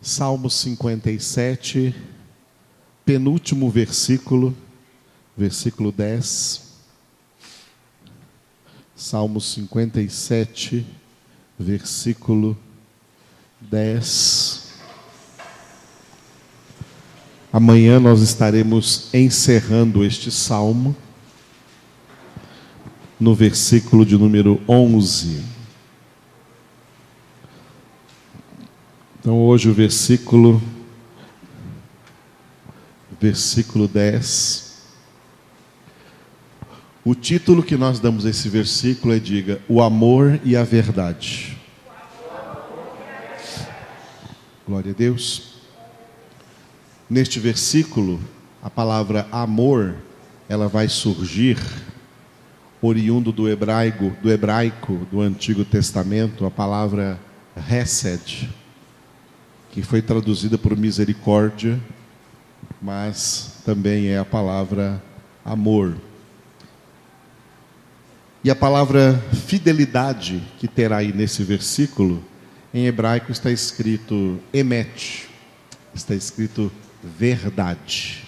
Salmo 57, penúltimo versículo, versículo 10. Salmo 57, versículo 10. Amanhã nós estaremos encerrando este salmo no versículo de número 11. Então hoje o versículo versículo 10. O título que nós damos a esse versículo é diga: O amor e a verdade. Glória a Deus. Neste versículo, a palavra amor, ela vai surgir oriundo do hebraico, do hebraico do Antigo Testamento, a palavra hesed que foi traduzida por misericórdia, mas também é a palavra amor. E a palavra fidelidade que terá aí nesse versículo, em hebraico está escrito emet, está escrito verdade.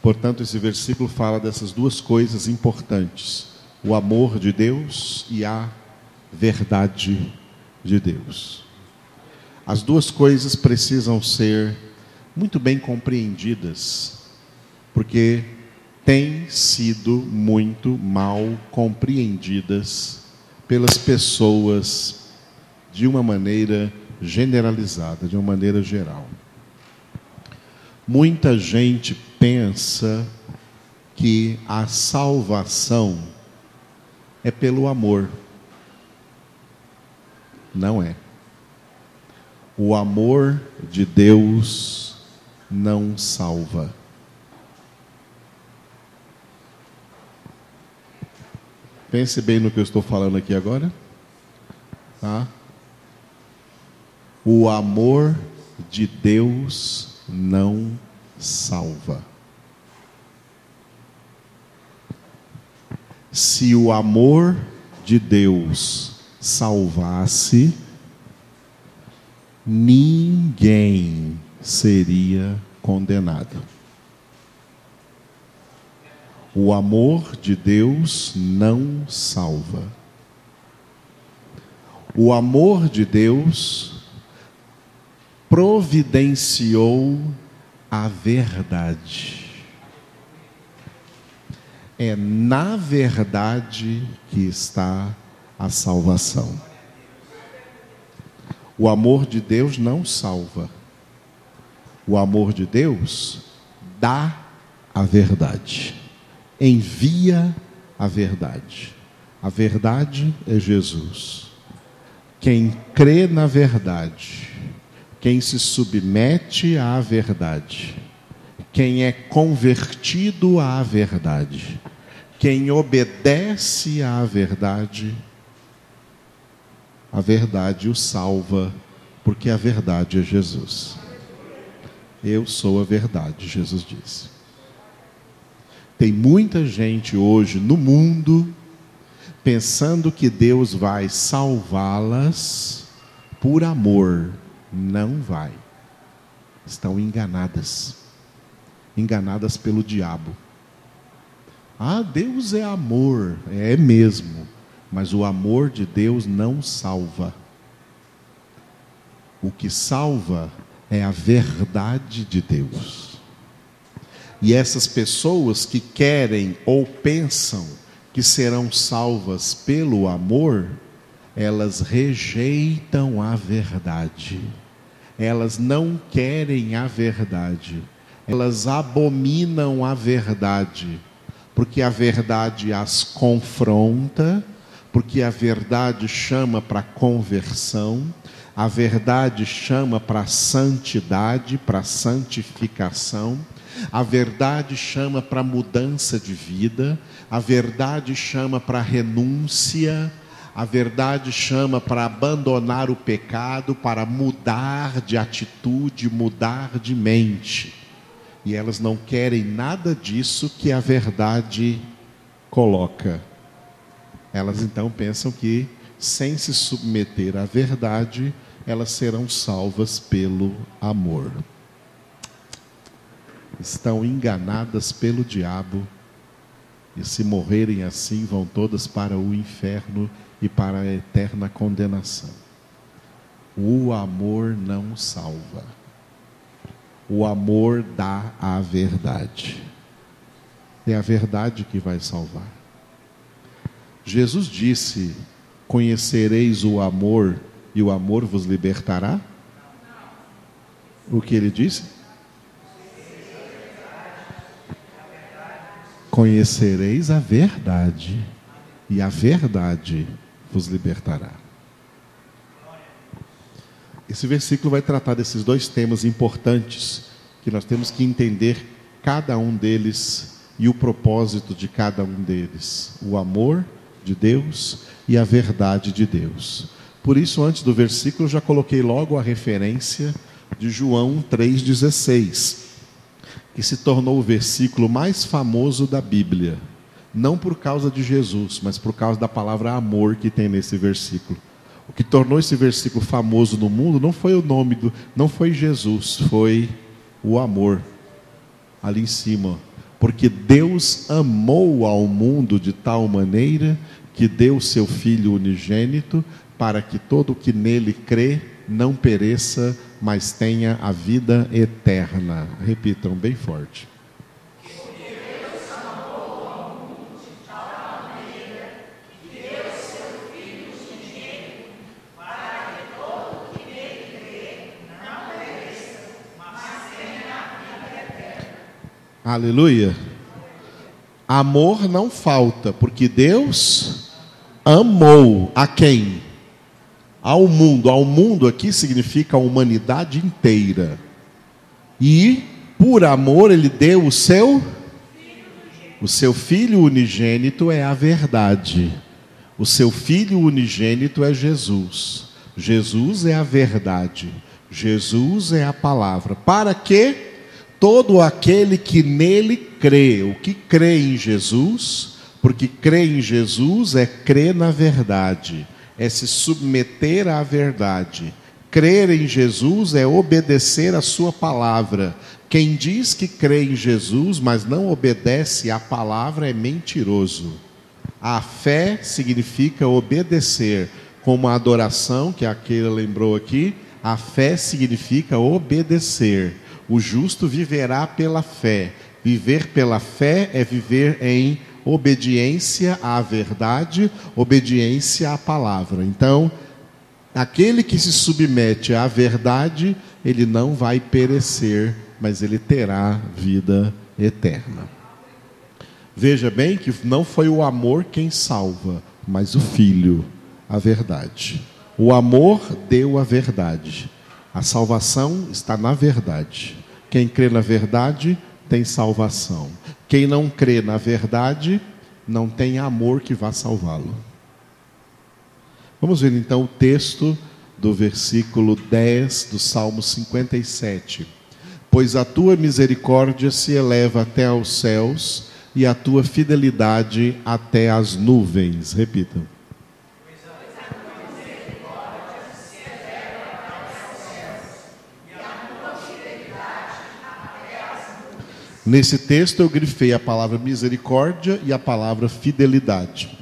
Portanto, esse versículo fala dessas duas coisas importantes: o amor de Deus e a verdade de Deus. As duas coisas precisam ser muito bem compreendidas, porque têm sido muito mal compreendidas pelas pessoas de uma maneira generalizada, de uma maneira geral. Muita gente pensa que a salvação é pelo amor. Não é. O amor de Deus não salva. Pense bem no que eu estou falando aqui agora. Tá? O amor de Deus não salva. Se o amor de Deus salvasse, ninguém seria condenado. O amor de Deus não salva. O amor de Deus providenciou a verdade. É na verdade que está a salvação. O amor de Deus não salva. O amor de Deus dá a verdade. Envia a verdade. A verdade é Jesus. Quem crê na verdade, quem se submete à verdade, quem é convertido à verdade, quem obedece à verdade, a verdade o salva, porque a verdade é Jesus. Eu sou a verdade, Jesus disse. Tem muita gente hoje no mundo pensando que Deus vai salvá-las por amor. Não vai. Estão enganadas. Enganadas pelo diabo. Ah, Deus é amor. É mesmo. Mas o amor de Deus não salva. O que salva é a verdade de Deus. E essas pessoas que querem ou pensam que serão salvas pelo amor, elas rejeitam a verdade. Elas não querem a verdade. Elas abominam a verdade, porque a verdade as confronta porque a verdade chama para conversão, a verdade chama para santidade, para santificação, a verdade chama para mudança de vida, a verdade chama para renúncia, a verdade chama para abandonar o pecado, para mudar de atitude, mudar de mente. E elas não querem nada disso que a verdade coloca. Elas então pensam que, sem se submeter à verdade, elas serão salvas pelo amor. Estão enganadas pelo diabo e se morrerem assim vão todas para o inferno e para a eterna condenação. O amor não salva. O amor dá a verdade. É a verdade que vai salvar. Jesus disse: Conhecereis o amor e o amor vos libertará? O que ele disse? Conhecereis a verdade e a verdade vos libertará. Esse versículo vai tratar desses dois temas importantes que nós temos que entender cada um deles e o propósito de cada um deles: o amor de Deus e a verdade de Deus. Por isso, antes do versículo, já coloquei logo a referência de João 3,16, que se tornou o versículo mais famoso da Bíblia. Não por causa de Jesus, mas por causa da palavra amor que tem nesse versículo. O que tornou esse versículo famoso no mundo não foi o nome do, não foi Jesus, foi o amor. Ali em cima, porque Deus amou ao mundo de tal maneira que deu seu filho unigênito para que todo o que nele crê não pereça, mas tenha a vida eterna. Repitam bem forte. Aleluia. Amor não falta, porque Deus amou a quem? Ao mundo. Ao mundo aqui significa a humanidade inteira. E por amor ele deu o seu o seu filho unigênito é a verdade. O seu filho unigênito é Jesus. Jesus é a verdade. Jesus é a palavra. Para que todo aquele que nele crê, o que crê em Jesus, porque crê em Jesus é crer na verdade, é se submeter à verdade. Crer em Jesus é obedecer a sua palavra. Quem diz que crê em Jesus, mas não obedece à palavra, é mentiroso. A fé significa obedecer, como a adoração, que aquele lembrou aqui, a fé significa obedecer. O justo viverá pela fé. Viver pela fé é viver em obediência à verdade, obediência à palavra. Então, aquele que se submete à verdade, ele não vai perecer, mas ele terá vida eterna. Veja bem que não foi o amor quem salva, mas o Filho, a verdade. O amor deu a verdade. A salvação está na verdade. Quem crê na verdade tem salvação. Quem não crê na verdade não tem amor que vá salvá-lo. Vamos ver então o texto do versículo 10 do Salmo 57. Pois a tua misericórdia se eleva até aos céus e a tua fidelidade até as nuvens. Repita. Nesse texto eu grifei a palavra misericórdia e a palavra fidelidade.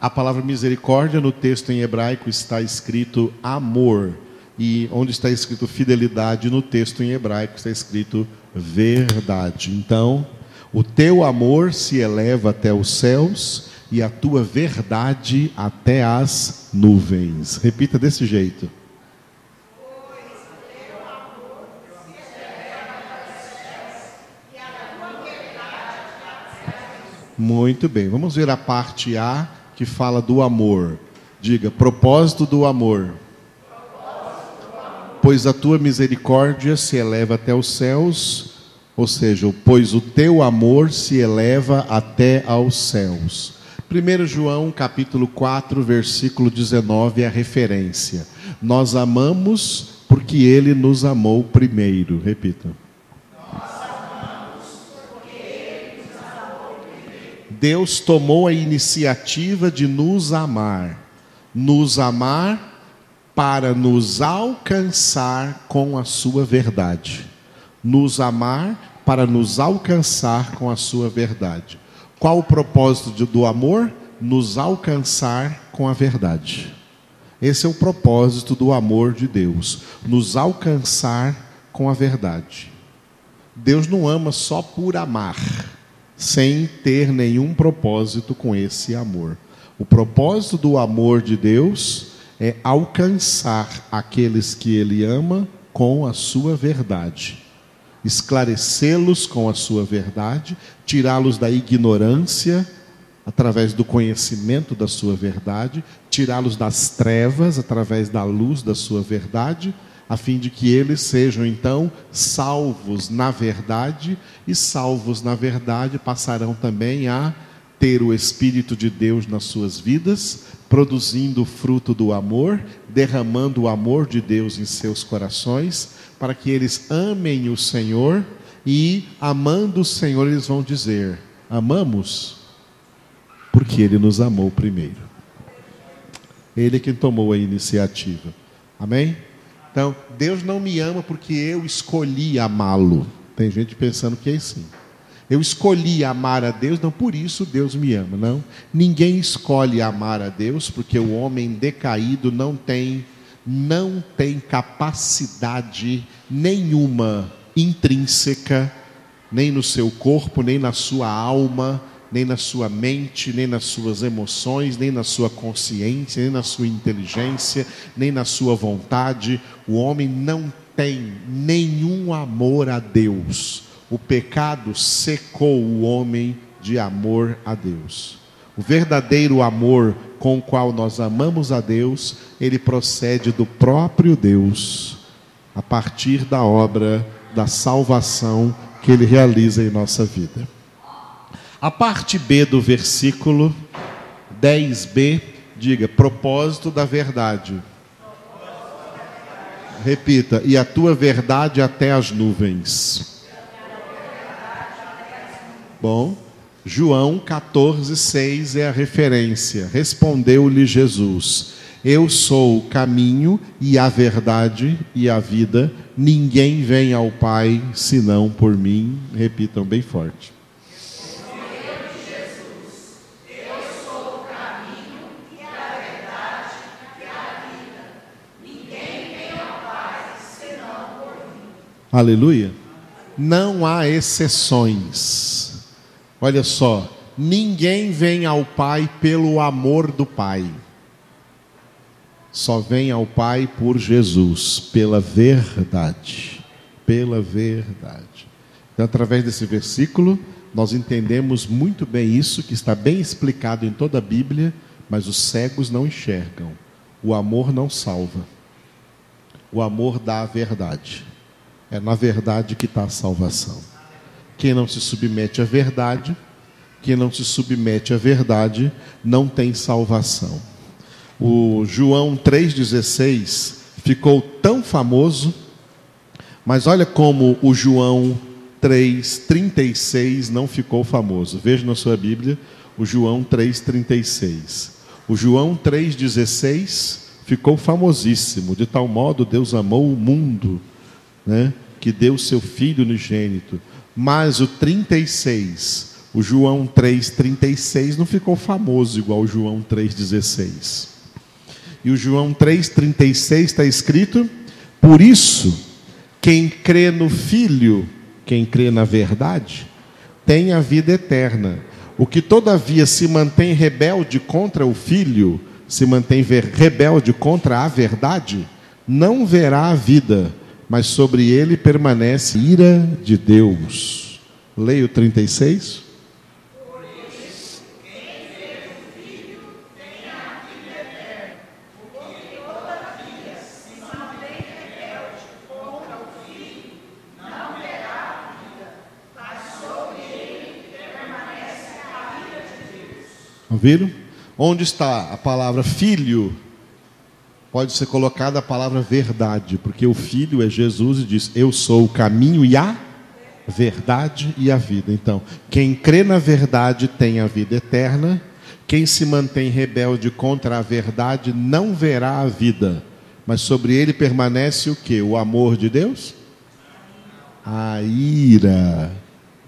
A palavra misericórdia no texto em hebraico está escrito amor, e onde está escrito fidelidade no texto em hebraico está escrito verdade. Então, o teu amor se eleva até os céus e a tua verdade até as nuvens. Repita desse jeito. Muito bem, vamos ver a parte A que fala do amor. Diga, propósito do amor. Pois a tua misericórdia se eleva até os céus, ou seja, pois o teu amor se eleva até aos céus. 1 João capítulo 4, versículo 19 é a referência. Nós amamos porque ele nos amou primeiro. Repita. Deus tomou a iniciativa de nos amar. Nos amar para nos alcançar com a sua verdade. Nos amar para nos alcançar com a sua verdade. Qual o propósito do amor? Nos alcançar com a verdade. Esse é o propósito do amor de Deus, nos alcançar com a verdade. Deus não ama só por amar, sem ter nenhum propósito com esse amor. O propósito do amor de Deus é alcançar aqueles que Ele ama com a sua verdade, esclarecê-los com a sua verdade, tirá-los da ignorância através do conhecimento da sua verdade, tirá-los das trevas através da luz da sua verdade, a fim de que eles sejam então salvos na verdade, e salvos na verdade passarão também a ter o Espírito de Deus nas suas vidas, produzindo o fruto do amor, derramando o amor de Deus em seus corações, para que eles amem o Senhor e, amando o Senhor, eles vão dizer: Amamos, porque Ele nos amou primeiro. Ele é quem tomou a iniciativa. Amém? Então, Deus não me ama porque eu escolhi amá-lo. Tem gente pensando que é assim. Eu escolhi amar a Deus, não por isso Deus me ama, não. Ninguém escolhe amar a Deus porque o homem decaído não tem não tem capacidade nenhuma intrínseca, nem no seu corpo, nem na sua alma, nem na sua mente, nem nas suas emoções, nem na sua consciência, nem na sua inteligência, nem na sua vontade. O homem não tem nenhum amor a Deus o pecado secou o homem de amor a Deus. O verdadeiro amor com o qual nós amamos a Deus, ele procede do próprio Deus, a partir da obra da salvação que ele realiza em nossa vida. A parte B do versículo 10b, diga: propósito da verdade. Repita: e a tua verdade até as nuvens. Bom, João 14, 6 é a referência. Respondeu-lhe Jesus: Eu sou o caminho e a verdade e a vida. Ninguém vem ao Pai senão por mim. Repitam bem forte. Aleluia. Não há exceções. Olha só, ninguém vem ao Pai pelo amor do Pai. Só vem ao Pai por Jesus, pela verdade. Pela verdade. Então, através desse versículo, nós entendemos muito bem isso, que está bem explicado em toda a Bíblia, mas os cegos não enxergam. O amor não salva. O amor dá a verdade. É na verdade que está a salvação. Quem não se submete à verdade, quem não se submete à verdade, não tem salvação. O João 3,16 ficou tão famoso, mas olha como o João 3,36 não ficou famoso. Veja na sua Bíblia o João 3,36. O João 3,16 ficou famosíssimo, de tal modo Deus amou o mundo, né, que deu seu Filho unigênito mas o 36, o João 3,36 não ficou famoso igual o João 3,16. E o João 3,36 está escrito: Por isso, quem crê no Filho, quem crê na verdade, tem a vida eterna. O que todavia se mantém rebelde contra o Filho, se mantém rebelde contra a verdade, não verá a vida mas sobre ele permanece ira de Deus. Leia o 36. Ouviram? Onde está a palavra filho? Pode ser colocada a palavra verdade, porque o Filho é Jesus e diz: Eu sou o caminho e a verdade e a vida. Então, quem crê na verdade tem a vida eterna, quem se mantém rebelde contra a verdade não verá a vida, Mas sobre ele permanece o que? O amor de Deus? A ira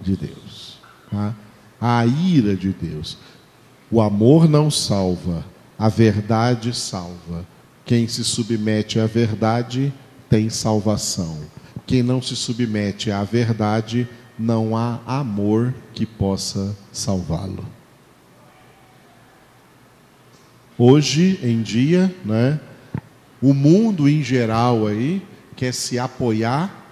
de Deus. Tá? A ira de Deus. O amor não salva, a verdade salva. Quem se submete à verdade tem salvação. Quem não se submete à verdade, não há amor que possa salvá-lo. Hoje em dia, né, o mundo em geral aí quer se apoiar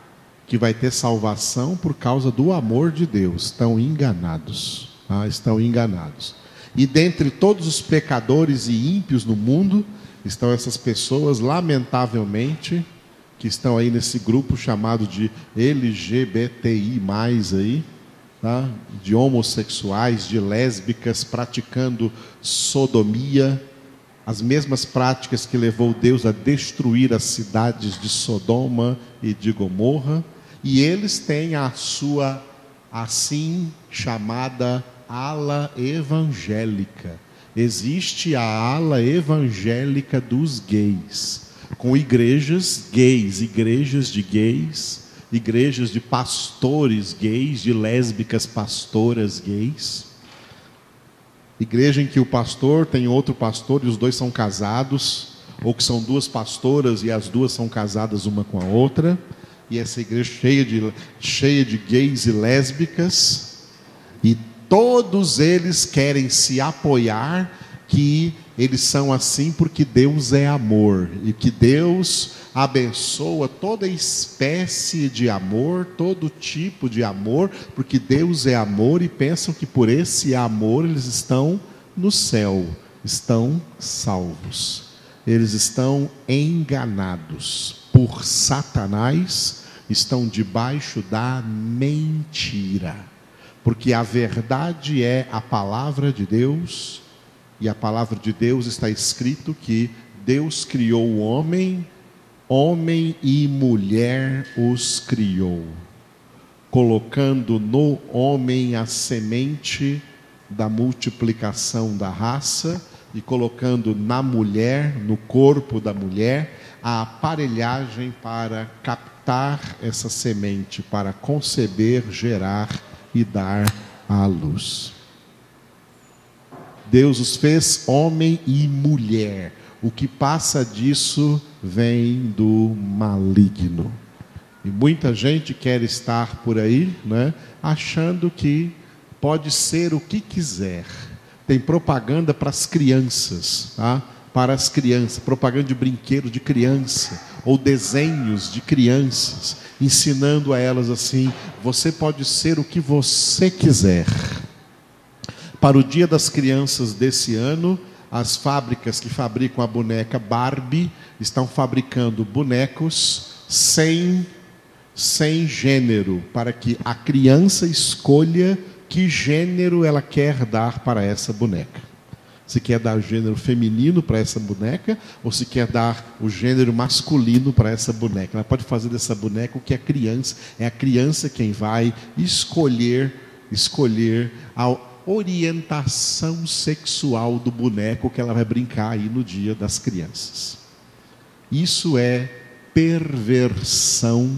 que vai ter salvação por causa do amor de Deus. Estão enganados. Tá? Estão enganados. E dentre todos os pecadores e ímpios no mundo, estão essas pessoas, lamentavelmente, que estão aí nesse grupo chamado de LGBTI, aí, tá? de homossexuais, de lésbicas praticando sodomia, as mesmas práticas que levou Deus a destruir as cidades de Sodoma e de Gomorra, e eles têm a sua assim chamada ala evangélica. Existe a ala evangélica dos gays, com igrejas gays, igrejas de gays, igrejas de pastores gays, de lésbicas pastoras gays. Igreja em que o pastor tem outro pastor e os dois são casados, ou que são duas pastoras e as duas são casadas uma com a outra, e essa igreja cheia de, cheia de gays e lésbicas, e todos eles querem se apoiar que eles são assim porque Deus é amor e que Deus abençoa toda espécie de amor, todo tipo de amor, porque Deus é amor e pensam que por esse amor eles estão no céu, estão salvos. Eles estão enganados por Satanás, estão debaixo da mentira. Porque a verdade é a palavra de Deus, e a palavra de Deus está escrito que Deus criou o homem Homem e mulher os criou, colocando no homem a semente da multiplicação da raça e colocando na mulher, no corpo da mulher, a aparelhagem para captar essa semente, para conceber, gerar e dar à luz. Deus os fez homem e mulher. O que passa disso vem do maligno. E muita gente quer estar por aí, né, achando que pode ser o que quiser. Tem propaganda para as crianças, tá? Para as crianças, propaganda de brinquedo de criança, ou desenhos de crianças, ensinando a elas assim: você pode ser o que você quiser. Para o Dia das Crianças desse ano, as fábricas que fabricam a boneca Barbie estão fabricando bonecos sem, sem gênero, para que a criança escolha que gênero ela quer dar para essa boneca. Se quer dar o gênero feminino para essa boneca, ou se quer dar o gênero masculino para essa boneca. Ela pode fazer dessa boneca o que a criança, é a criança quem vai escolher, escolher ao orientação sexual do boneco que ela vai brincar aí no dia das crianças. Isso é perversão,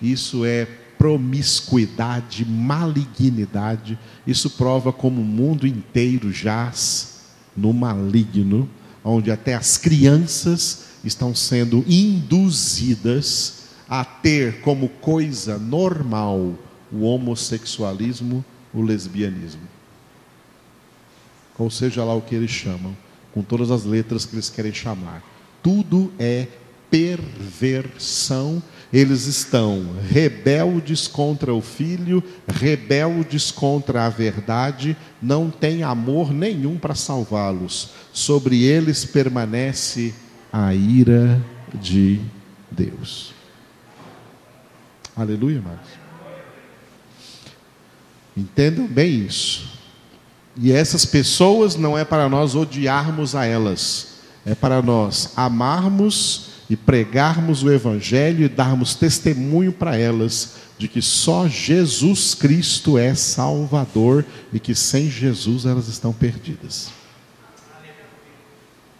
isso é promiscuidade, malignidade. Isso prova como o mundo inteiro jaz no maligno, onde até as crianças estão sendo induzidas a ter como coisa normal o homossexualismo, o lesbianismo ou seja lá o que eles chamam, com todas as letras que eles querem chamar. Tudo é perversão. Eles estão rebeldes contra o filho, rebeldes contra a verdade, não têm amor nenhum para salvá-los. Sobre eles permanece a ira de Deus. Aleluia, irmãos. Entendam bem isso. E essas pessoas não é para nós odiarmos a elas, é para nós amarmos e pregarmos o Evangelho e darmos testemunho para elas de que só Jesus Cristo é Salvador e que sem Jesus elas estão perdidas.